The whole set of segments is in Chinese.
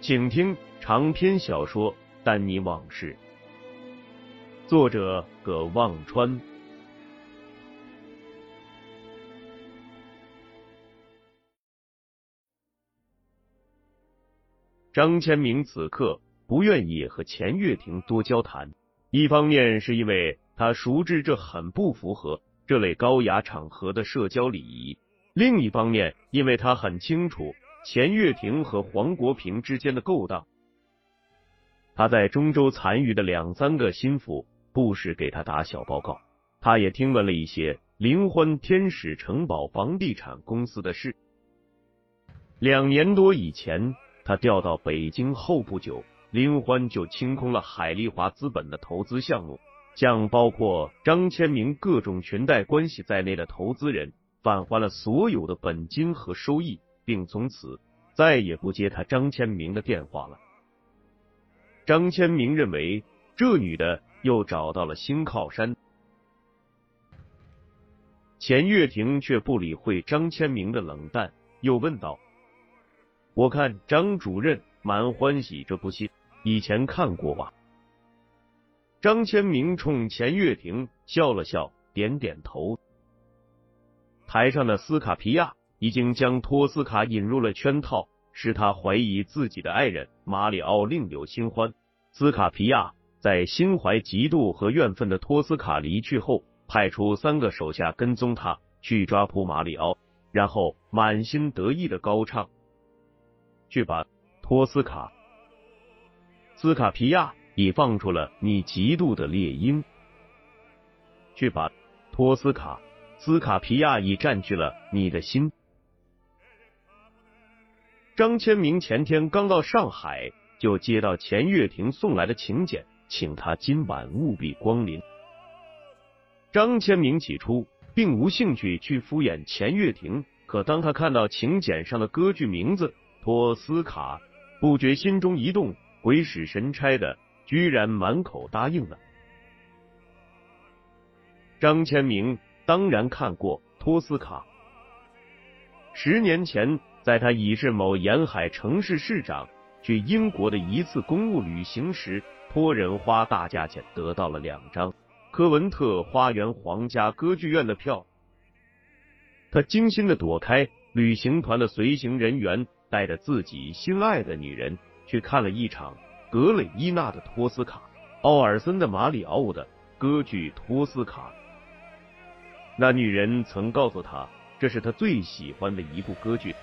请听长篇小说《丹尼往事》，作者葛望川。张千明此刻不愿意和钱月亭多交谈，一方面是因为他熟知这很不符合这类高雅场合的社交礼仪，另一方面因为他很清楚钱月亭和黄国平之间的勾当。他在中州残余的两三个心腹不时给他打小报告，他也听闻了一些林欢天使城堡房地产公司的事。两年多以前。他调到北京后不久，林欢就清空了海利华资本的投资项目，向包括张千明各种裙带关系在内的投资人返还了所有的本金和收益，并从此再也不接他张千明的电话了。张千明认为这女的又找到了新靠山，钱月亭却不理会张千明的冷淡，又问道。我看张主任蛮欢喜这部戏，以前看过吧？张千明冲钱月亭笑了笑，点点头。台上的斯卡皮亚已经将托斯卡引入了圈套，使他怀疑自己的爱人马里奥另有新欢。斯卡皮亚在心怀嫉妒和怨愤的托斯卡离去后，派出三个手下跟踪他，去抓捕马里奥，然后满心得意的高唱。去吧托斯卡，斯卡皮亚已放出了你嫉妒的猎鹰。去吧托斯卡，斯卡皮亚已占据了你的心。张千明前天刚到上海，就接到钱月亭送来的请柬，请他今晚务必光临。张千明起初并无兴趣去敷衍钱月亭，可当他看到请柬上的歌剧名字。托斯卡不觉心中一动，鬼使神差的，居然满口答应了。张千明当然看过托斯卡，十年前在他已是某沿海城市市长，去英国的一次公务旅行时，托人花大价钱得到了两张科文特花园皇家歌剧院的票，他精心的躲开旅行团的随行人员。带着自己心爱的女人去看了一场格雷伊娜的托斯卡，奥尔森的马里奥的歌剧托斯卡。那女人曾告诉他，这是他最喜欢的一部歌剧。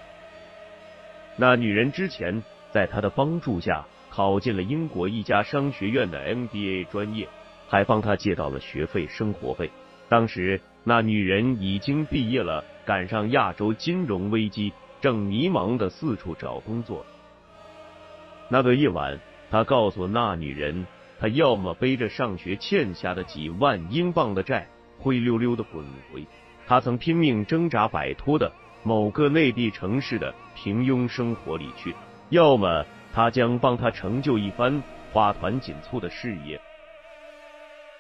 那女人之前在他的帮助下考进了英国一家商学院的 MBA 专业，还帮他借到了学费、生活费。当时那女人已经毕业了，赶上亚洲金融危机。正迷茫的四处找工作。那个夜晚，他告诉那女人，他要么背着上学欠下的几万英镑的债，灰溜溜的滚回他曾拼命挣扎摆脱的某个内地城市的平庸生活里去；要么他将帮他成就一番花团锦簇的事业。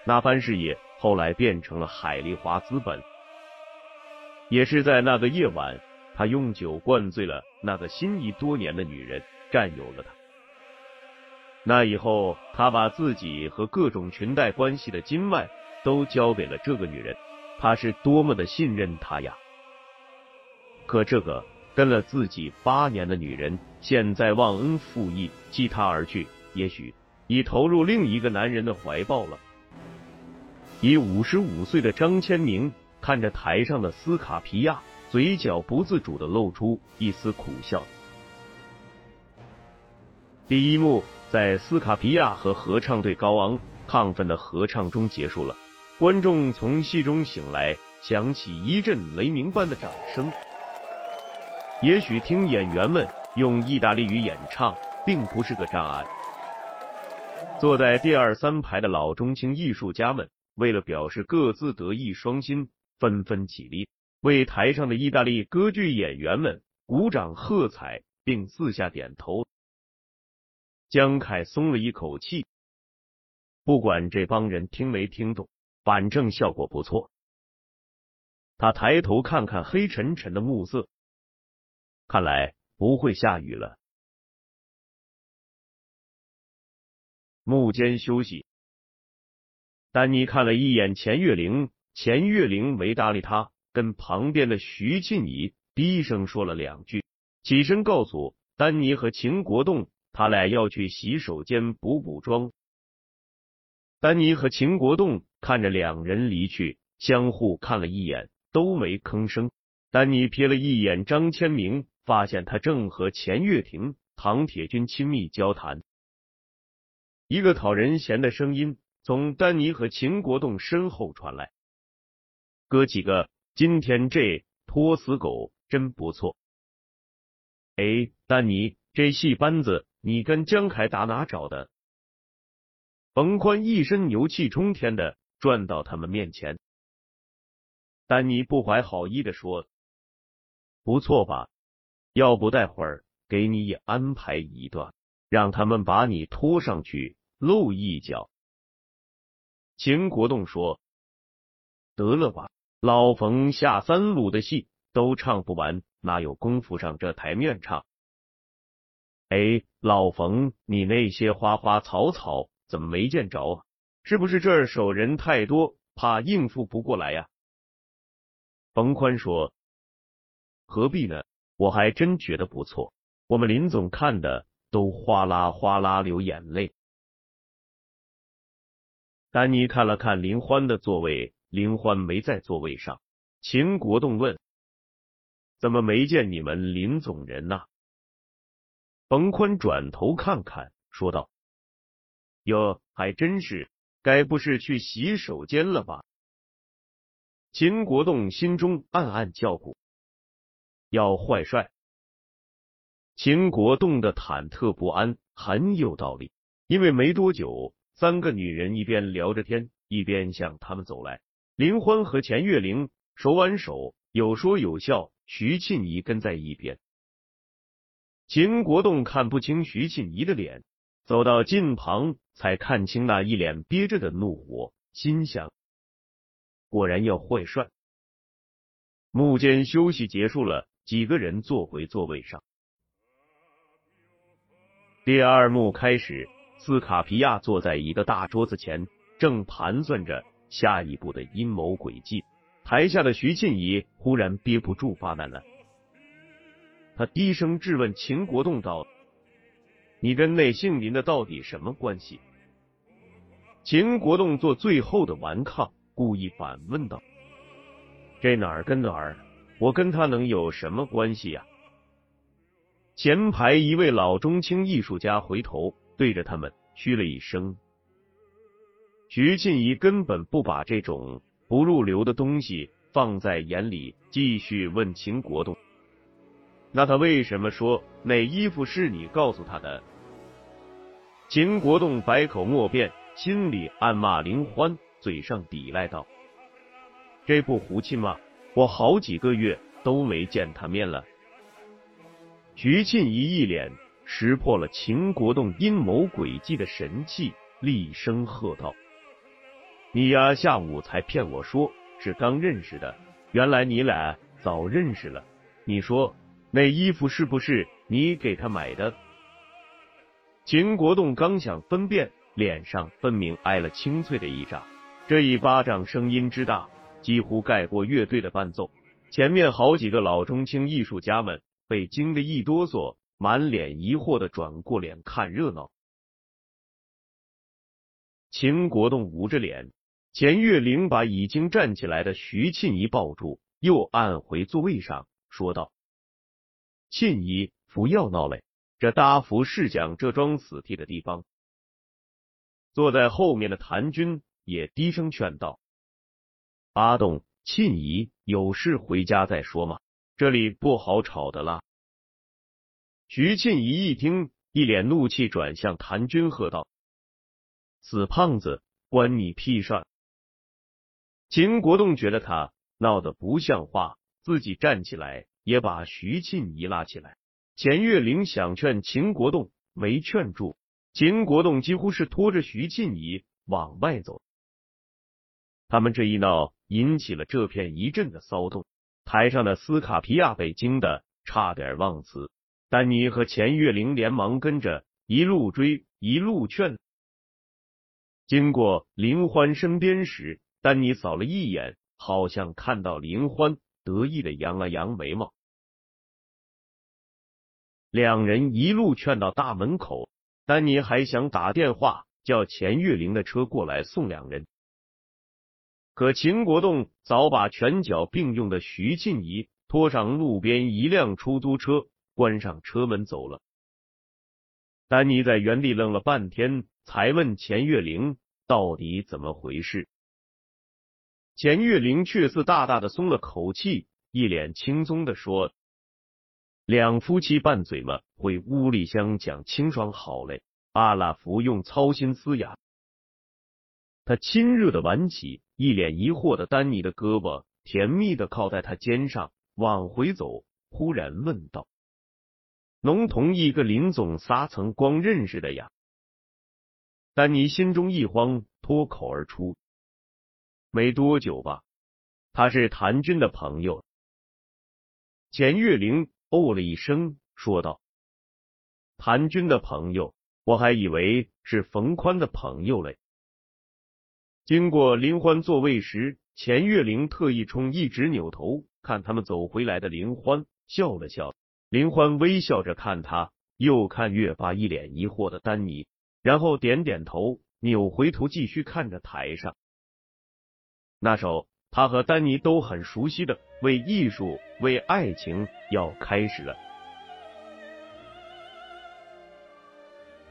那番事业后来变成了海利华资本。也是在那个夜晚。他用酒灌醉了那个心仪多年的女人，占有了她。那以后，他把自己和各种裙带关系的经脉都交给了这个女人。他是多么的信任她呀！可这个跟了自己八年的女人，现在忘恩负义，弃他而去，也许已投入另一个男人的怀抱了。已五十五岁的张千明看着台上的斯卡皮亚，嘴角不自主的露出一丝苦笑。第一幕在斯卡皮亚和合唱队高昂亢奋的合唱中结束了，观众从戏中醒来，响起一阵雷鸣般的掌声。也许听演员们用意大利语演唱并不是个障碍。坐在第二三排的老中青艺术家们为了表示各自德艺双馨，纷纷起立，为台上的意大利歌剧演员们鼓掌喝彩，并四下点头。江凯松了一口气，不管这帮人听没听懂，反正效果不错。他抬头看看黑沉沉的暮色，看来不会下雨了。幕间休息，丹尼看了一眼钱月玲，钱月玲没搭理他，跟旁边的徐庆怡低声说了两句，起身告诉丹尼和秦国栋。他俩要去洗手间补补妆。丹尼和秦国栋看着两人离去，相互看了一眼，都没吭声。丹尼瞥了一眼张千明，发现他正和钱月亭、唐铁军亲密交谈。一个讨人嫌的声音从丹尼和秦国栋身后传来：“哥几个，今天这拖死狗真不错。”哎，丹尼，这戏班子。你跟江凯打哪找的？冯宽一身牛气冲天的转到他们面前，丹尼不怀好意的说：“不错吧？要不待会儿给你也安排一段，让他们把你拖上去露一脚。”秦国栋说：“得了吧，老冯下三路的戏都唱不完，哪有功夫上这台面唱？”哎，老冯，你那些花花草草怎么没见着啊？是不是这儿手人太多，怕应付不过来呀？冯宽说：“何必呢？我还真觉得不错。我们林总看的都哗啦哗啦流眼泪。”丹尼看了看林欢的座位，林欢没在座位上。秦国栋问：“怎么没见你们林总人呐？”冯宽转头看看，说道：“哟，还真是，该不是去洗手间了吧？”秦国栋心中暗暗叫苦，要坏帅。秦国栋的忐忑不安很有道理，因为没多久，三个女人一边聊着天，一边向他们走来。林欢和钱月玲手挽手，有说有笑，徐庆怡跟在一边。秦国栋看不清徐庆怡的脸，走到近旁才看清那一脸憋着的怒火，心想：果然要坏帅。幕间休息结束了，几个人坐回座位上。第二幕开始，斯卡皮亚坐在一个大桌子前，正盘算着下一步的阴谋诡计。台下的徐庆怡忽然憋不住发难了。他低声质问秦国栋道：“你跟那姓林的到底什么关系？”秦国栋做最后的顽抗，故意反问道：“这哪儿跟哪儿？我跟他能有什么关系呀？”前排一位老中青艺术家回头对着他们嘘了一声。徐静怡根本不把这种不入流的东西放在眼里，继续问秦国栋。那他为什么说那衣服是你告诉他的？秦国栋百口莫辩，心里暗骂林欢，嘴上抵赖道：“这不胡气吗？我好几个月都没见他面了。”徐庆怡一脸识破了秦国栋阴谋诡计的神气，厉声喝道：“你呀，下午才骗我说是刚认识的，原来你俩早认识了。你说。”那衣服是不是你给他买的？秦国栋刚想分辨，脸上分明挨了清脆的一掌。这一巴掌声音之大，几乎盖过乐队的伴奏。前面好几个老中青艺术家们被惊得一哆嗦，满脸疑惑的转过脸看热闹。秦国栋捂着脸，钱月玲把已经站起来的徐庆怡抱住，又按回座位上，说道：“庆怡，不要闹嘞，这大福是讲这桩死地的地方。”坐在后面的谭军也低声劝道：“阿栋、庆怡，有事回家再说嘛，这里不好吵的啦。”徐庆怡一听，一脸怒气，转向谭军喝道：“死胖子，关你屁事！”秦国栋觉得他闹得不像话，自己站起来也把徐庆怡拉起来。钱月玲想劝秦国栋，没劝住。秦国栋几乎是拖着徐庆仪往外走，他们这一闹引起了这片一阵的骚动。台上的斯卡皮亚被惊的差点忘词，丹尼和钱月玲连忙跟着一路追一路劝。经过林欢身边时，丹尼扫了一眼，好像看到林欢得意的扬了扬眉毛。两人一路劝到大门口。丹尼还想打电话叫钱月玲的车过来送两人，可秦国栋早把拳脚并用的徐庆仪拖上路边一辆出租车，关上车门走了。丹尼在原地愣了半天，才问钱月玲到底怎么回事。钱月玲却似大大的松了口气，一脸轻松的说。两夫妻拌嘴嘛，回屋里厢讲清爽好嘞。阿拉不用操心思呀。他亲热的挽起一脸疑惑的丹尼的胳膊，甜蜜的靠在他肩上，往回走，忽然问道：“侬同一个林总仨曾光认识的呀？”丹尼心中一慌，脱口而出：“没多久吧，他是谭军的朋友。”钱月玲。哦了一声，说道：“谭军的朋友，我还以为是冯宽的朋友嘞。”经过林欢座位时，钱月玲特意冲一直扭头看他们走回来的林欢笑了笑。林欢微笑着看他，又看越发一脸疑惑的丹尼，然后点点头，扭回头继续看着台上那首。他和丹尼都很熟悉的《为艺术，为爱情》要开始了。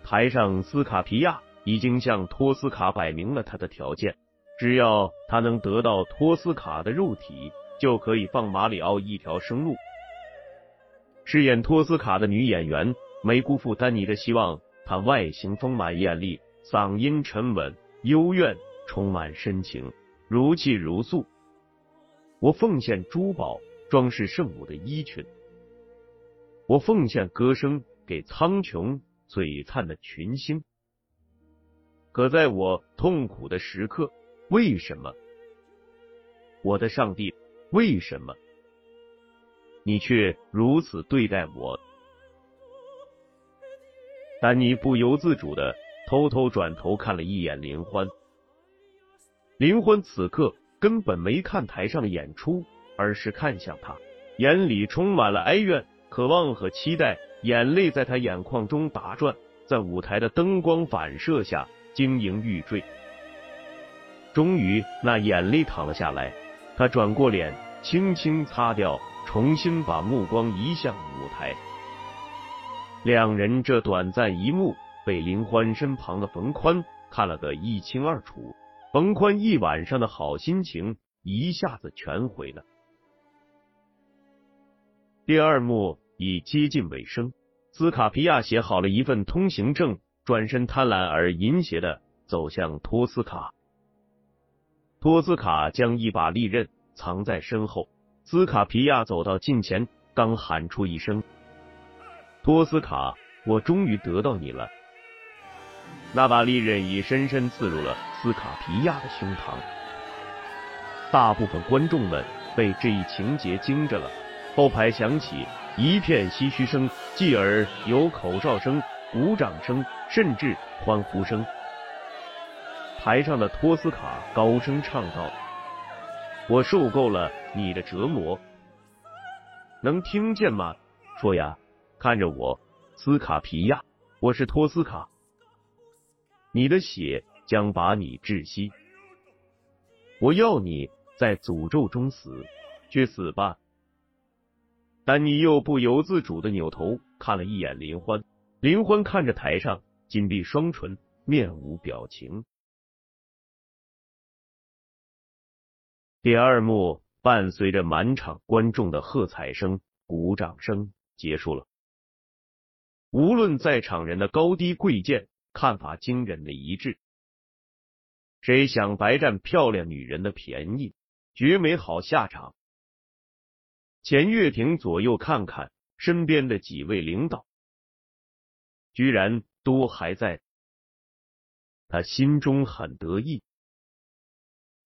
台上，斯卡皮亚已经向托斯卡摆明了他的条件：只要他能得到托斯卡的肉体，就可以放马里奥一条生路。饰演托斯卡的女演员没辜负丹尼的希望，她外形丰满艳丽，嗓音沉稳幽怨，充满深情，如泣如诉。我奉献珠宝装饰圣母的衣裙，我奉献歌声给苍穹璀璨的群星。可在我痛苦的时刻，为什么，我的上帝，为什么你却如此对待我？丹尼不由自主的偷偷转头看了一眼林欢，林欢此刻。根本没看台上的演出，而是看向他，眼里充满了哀怨、渴望和期待，眼泪在他眼眶中打转，在舞台的灯光反射下晶莹欲坠。终于，那眼泪淌了下来，他转过脸，轻轻擦掉，重新把目光移向舞台。两人这短暂一幕，被林欢身旁的冯宽看了个一清二楚。冯宽一晚上的好心情一下子全毁了。第二幕已接近尾声，斯卡皮亚写好了一份通行证，转身贪婪而淫邪的走向托斯卡。托斯卡将一把利刃藏在身后，斯卡皮亚走到近前，刚喊出一声：“托斯卡，我终于得到你了。”那把利刃已深深刺入了斯卡皮亚的胸膛。大部分观众们被这一情节惊着了，后排响起一片唏嘘声，继而有口哨声、鼓掌声，甚至欢呼声。台上的托斯卡高声唱道：“我受够了你的折磨，能听见吗？说呀，看着我，斯卡皮亚，我是托斯卡，你的血将把你窒息，我要你在诅咒中死，去死吧！丹尼又不由自主的扭头看了一眼林欢，林欢看着台上，紧闭双唇，面无表情。第二幕伴随着满场观众的喝彩声、鼓掌声结束了。无论在场人的高低贵贱，看法惊人的一致。谁想白占漂亮女人的便宜，绝没好下场。钱月亭左右看看身边的几位领导，居然都还在，他心中很得意。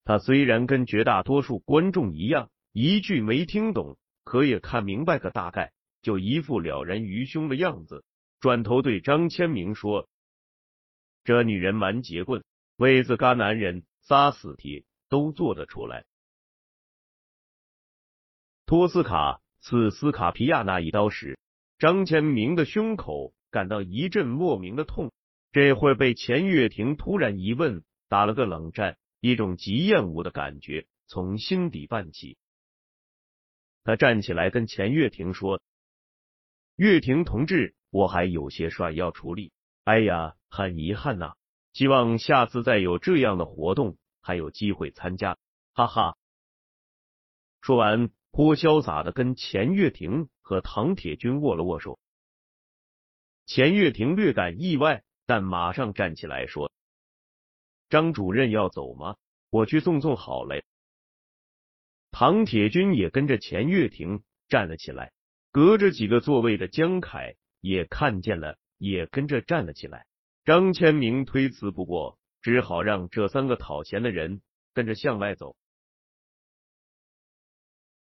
他虽然跟绝大多数观众一样，一句没听懂，可也看明白个大概，就一副了然于胸的样子。转头对张千明说：“这女人蛮结棍，为自嘎男人撒死体都做得出来。”托斯卡刺斯卡皮亚那一刀时，张千明的胸口感到一阵莫名的痛。这会被钱月亭突然一问打了个冷战。一种极厌恶的感觉从心底泛起，他站起来跟钱月亭说：“月亭同志，我还有些事要处理。哎呀，很遗憾呐，希望下次再有这样的活动还有机会参加。”哈哈。说完，颇潇洒的跟钱月亭和唐铁军握了握手。钱月亭略感意外，但马上站起来说。张主任要走吗？我去送送好嘞。唐铁军也跟着钱月亭站了起来，隔着几个座位的江凯也看见了，也跟着站了起来。张千明推辞不过，只好让这三个讨钱的人跟着向外走。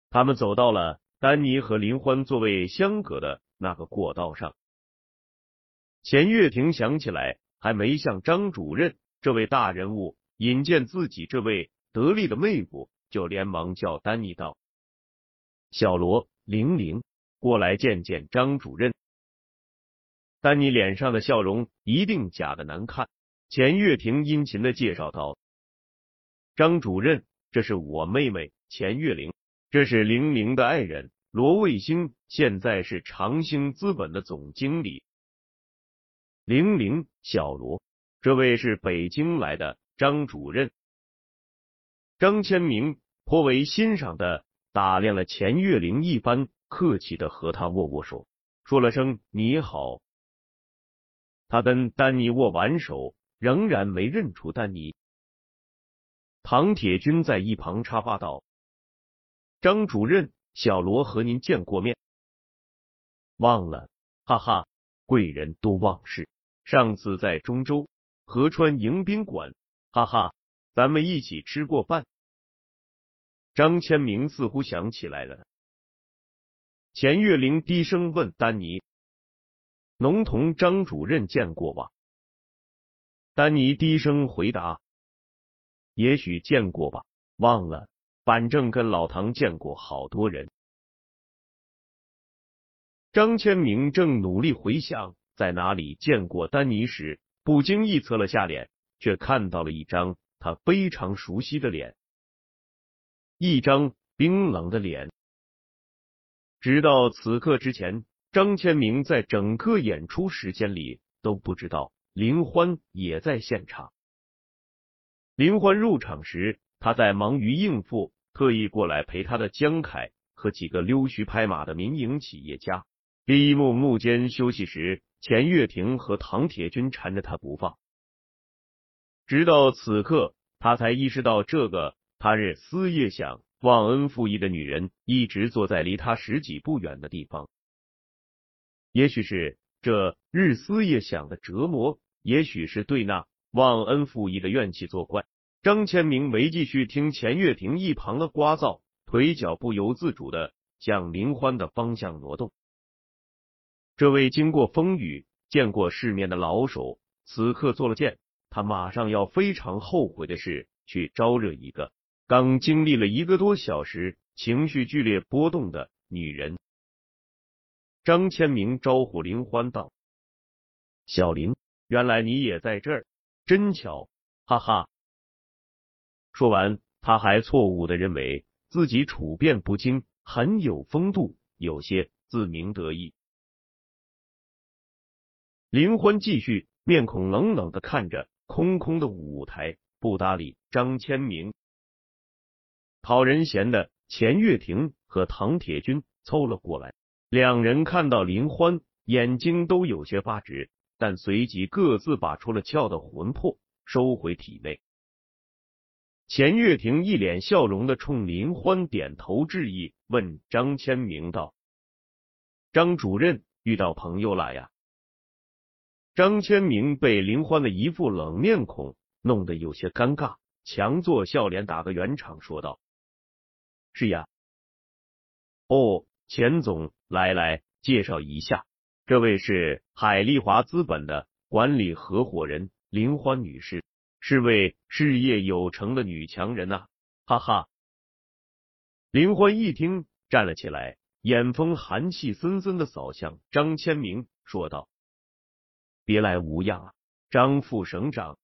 他们走到了丹尼和林欢座位相隔的那个过道上。钱月亭想起来，还没向张主任。这位大人物引荐自己这位得力的妹夫，就连忙叫丹尼道：“小罗、玲玲，过来见见张主任。”丹尼脸上的笑容一定假的难看。钱月亭殷勤的介绍道：“张主任，这是我妹妹钱月玲，这是玲玲的爱人罗卫星，现在是长兴资本的总经理。玲玲，小罗。”这位是北京来的张主任，张千明颇为欣赏的打量了钱月玲一番，客气的和他握握手，说了声你好。他跟丹尼握完手，仍然没认出丹尼。唐铁军在一旁插话道：“张主任，小罗和您见过面，忘了？哈哈，贵人多忘事。上次在中州。”河川迎宾馆，哈哈，咱们一起吃过饭。张千明似乎想起来了。钱月玲低声问丹尼：“侬同张主任见过吧？”丹尼低声回答：“也许见过吧，忘了。反正跟老唐见过好多人。”张千明正努力回想在哪里见过丹尼时。不经意侧了下脸，却看到了一张他非常熟悉的脸，一张冰冷的脸。直到此刻之前，张千明在整个演出时间里都不知道林欢也在现场。林欢入场时，他在忙于应付特意过来陪他的江凯和几个溜须拍马的民营企业家。第一幕幕间休息时。钱月婷和唐铁军缠着他不放，直到此刻，他才意识到，这个他日思夜想、忘恩负义的女人，一直坐在离他十几步远的地方。也许是这日思夜想的折磨，也许是对那忘恩负义的怨气作怪。张千明没继续听钱月婷一旁的聒噪，腿脚不由自主的向林欢的方向挪动。这位经过风雨、见过世面的老手，此刻做了件他马上要非常后悔的事，去招惹一个刚经历了一个多小时、情绪剧烈波动的女人。张千明招呼林欢道：“小林，原来你也在这儿，真巧，哈哈。”说完，他还错误的认为自己处变不惊，很有风度，有些自鸣得意。林欢继续面孔冷冷的看着空空的舞台，不搭理张千明。讨人嫌的钱月亭和唐铁军凑了过来，两人看到林欢，眼睛都有些发直，但随即各自把出了鞘的魂魄收回体内。钱月亭一脸笑容的冲林欢点头致意，问张千明道：“张主任遇到朋友了呀？”张千明被林欢的一副冷面孔弄得有些尴尬，强作笑脸，打个圆场，说道：“是呀。”“哦，钱总，来来，介绍一下，这位是海丽华资本的管理合伙人林欢女士。”是位事业有成的女强人呐，哈哈！林欢一听，站了起来，眼风寒气森森的扫向张千明，说道：“别来无恙啊，张副省长，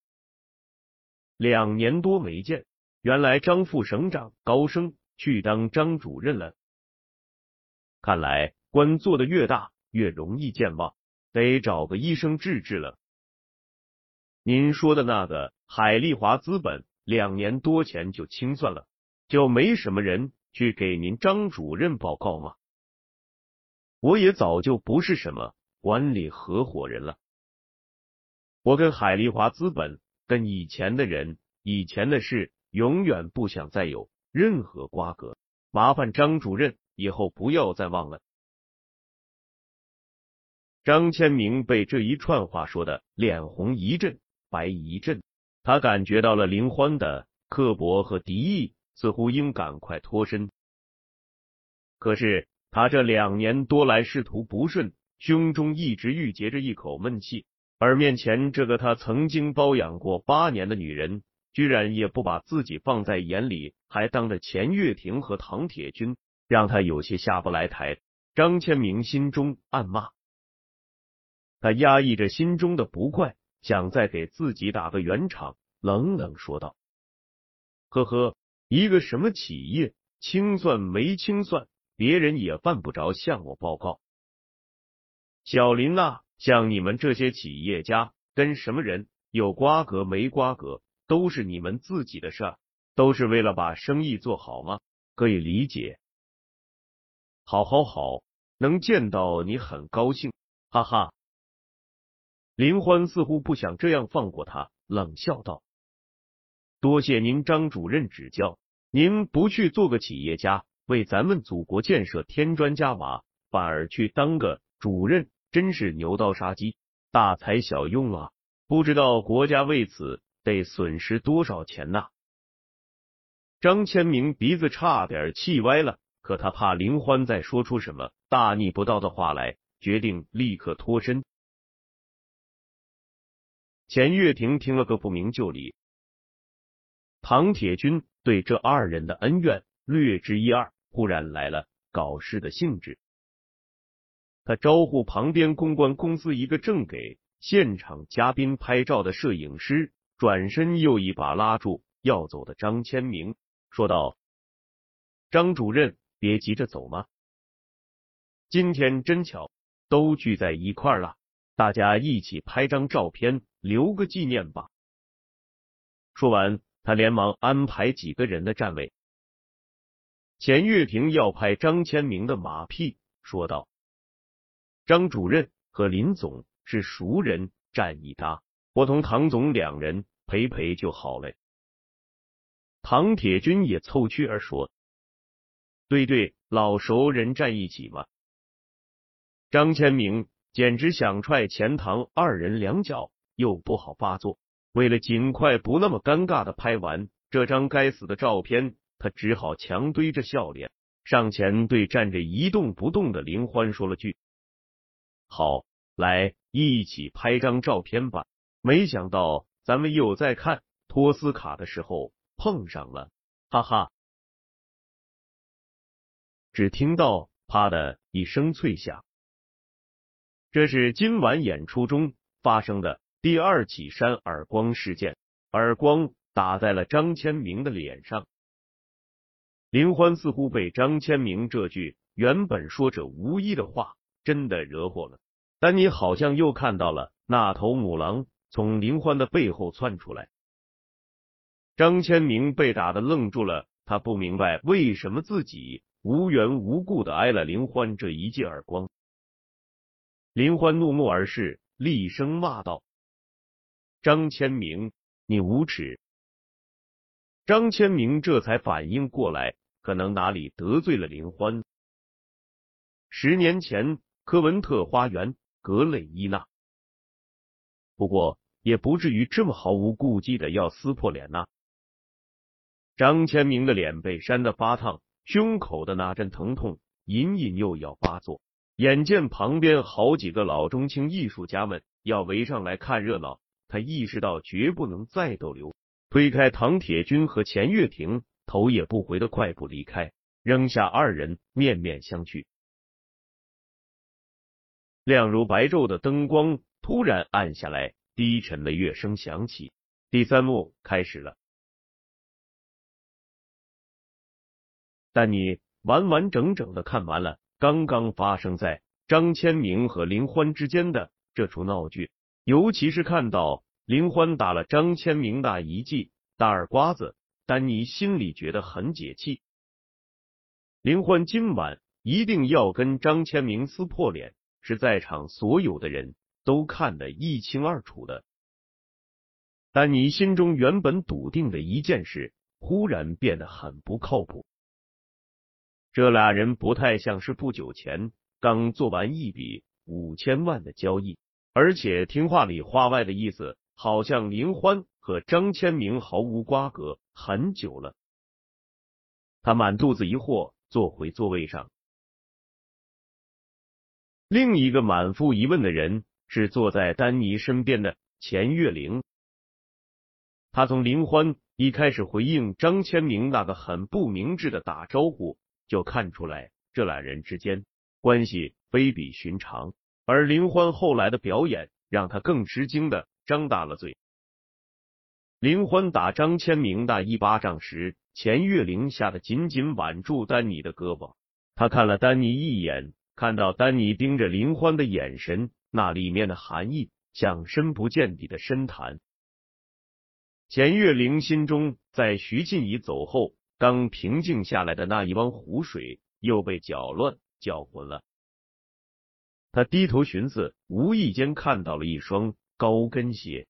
两年多没见，原来张副省长高升去当张主任了。看来官做的越大，越容易健忘，得找个医生治治了。您说的那个？”海丽华资本两年多前就清算了，就没什么人去给您张主任报告吗？我也早就不是什么管理合伙人了，我跟海丽华资本跟以前的人、以前的事，永远不想再有任何瓜葛。麻烦张主任以后不要再忘了。张千明被这一串话说的脸红一阵，白一阵。他感觉到了林欢的刻薄和敌意，似乎应赶快脱身。可是他这两年多来仕途不顺，胸中一直郁结着一口闷气，而面前这个他曾经包养过八年的女人，居然也不把自己放在眼里，还当着钱月亭和唐铁军，让他有些下不来台。张千明心中暗骂，他压抑着心中的不快。想再给自己打个圆场，冷冷说道：“呵呵，一个什么企业清算没清算，别人也犯不着向我报告。小林呐，像你们这些企业家，跟什么人有瓜葛没瓜葛，都是你们自己的事儿，都是为了把生意做好吗？可以理解。好，好，好，能见到你很高兴，哈哈。”林欢似乎不想这样放过他，冷笑道：“多谢您张主任指教，您不去做个企业家，为咱们祖国建设添砖加瓦，反而去当个主任，真是牛刀杀鸡，大材小用啊！不知道国家为此得损失多少钱呐！”张千明鼻子差点气歪了，可他怕林欢再说出什么大逆不道的话来，决定立刻脱身。钱月亭听了个不明就里，唐铁军对这二人的恩怨略知一二，忽然来了搞事的兴致。他招呼旁边公关公司一个正给现场嘉宾拍照的摄影师，转身又一把拉住要走的张千明，说道：“张主任，别急着走嘛，今天真巧，都聚在一块了，大家一起拍张照片。”留个纪念吧。说完，他连忙安排几个人的站位。钱月平要拍张千明的马屁，说道：“张主任和林总是熟人，站一搭，我同唐总两人陪陪就好了。”唐铁军也凑趣儿说：“对对，老熟人站一起嘛。”张千明简直想踹钱唐二人两脚。又不好发作，为了尽快不那么尴尬的拍完这张该死的照片，他只好强堆着笑脸上前对站着一动不动的林欢说了句：“好，来一起拍张照片吧。”没想到咱们又在看托斯卡的时候碰上了，哈哈！只听到啪的一声脆响。这是今晚演出中发生的第二起扇耳光事件，耳光打在了张千明的脸上。林欢似乎被张千明这句原本说者无意的话真的惹火了，但你好像又看到了那头母狼从林欢的背后窜出来。张千明被打的愣住了，他不明白为什么自己无缘无故的挨了林欢这一记耳光。林欢怒目而视，厉声骂道：“张千明，你无耻！”张千明这才反应过来，可能哪里得罪了林欢。十年前，科文特花园，格雷伊娜。不过，也不至于这么毫无顾忌的要撕破脸呐。张千明的脸被扇得发烫，胸口的那阵疼痛隐隐又要发作。眼见旁边好几个老中青艺术家们要围上来看热闹，他意识到绝不能再逗留，推开唐铁军和钱月亭，头也不回的快步离开，扔下二人面面相觑。亮如白昼的灯光突然暗下来，低沉的乐声响起，第三幕开始了。但你完完整整的看完了。刚刚发生在张千明和林欢之间的这出闹剧，尤其是看到林欢打了张千明那一记大耳刮子，丹尼心里觉得很解气。林欢今晚一定要跟张千明撕破脸，是在场所有的人都看得一清二楚的。丹尼心中原本笃定的一件事，忽然变得很不靠谱。这俩人不太像是不久前刚做完一笔五千万的交易，而且听话里话外的意思，好像林欢和张千明毫无瓜葛很久了。他满肚子疑惑，坐回座位上。另一个满腹疑问的人是坐在丹尼身边的钱月玲。他从林欢一开始回应张千明那个很不明智的打招呼。就看出来这俩人之间关系非比寻常，而林欢后来的表演让他更吃惊的张大了嘴。林欢打张千明那一巴掌时，钱月玲吓得紧紧挽住丹尼的胳膊。他看了丹尼一眼，看到丹尼盯着林欢的眼神，那里面的含义像深不见底的深潭。钱月玲心中在徐静怡走后。刚平静下来的那一汪湖水又被搅乱、搅浑了。他低头寻思，无意间看到了一双高跟鞋。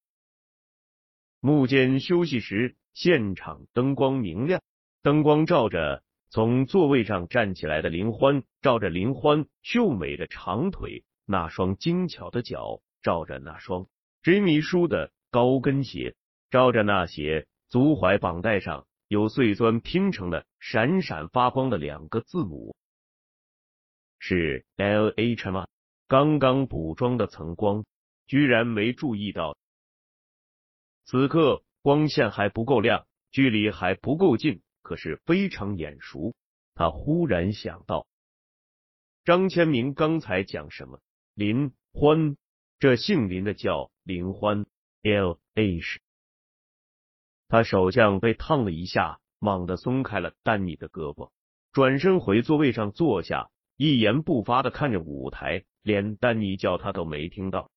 幕间休息时，现场灯光明亮，灯光照着从座位上站起来的林欢，照着林欢秀美的长腿，那双精巧的脚，照着那双追米叔的高跟鞋，照着那鞋足踝绑带上。有碎钻拼成的闪闪发光的两个字母，是 L H 吗？刚刚补妆的层光居然没注意到。此刻光线还不够亮，距离还不够近，可是非常眼熟。他忽然想到，张千明刚才讲什么？林欢，这姓林的叫林欢，L H。他手像被烫了一下，猛地松开了丹尼的胳膊，转身回座位上坐下，一言不发的看着舞台，连丹尼叫他都没听到。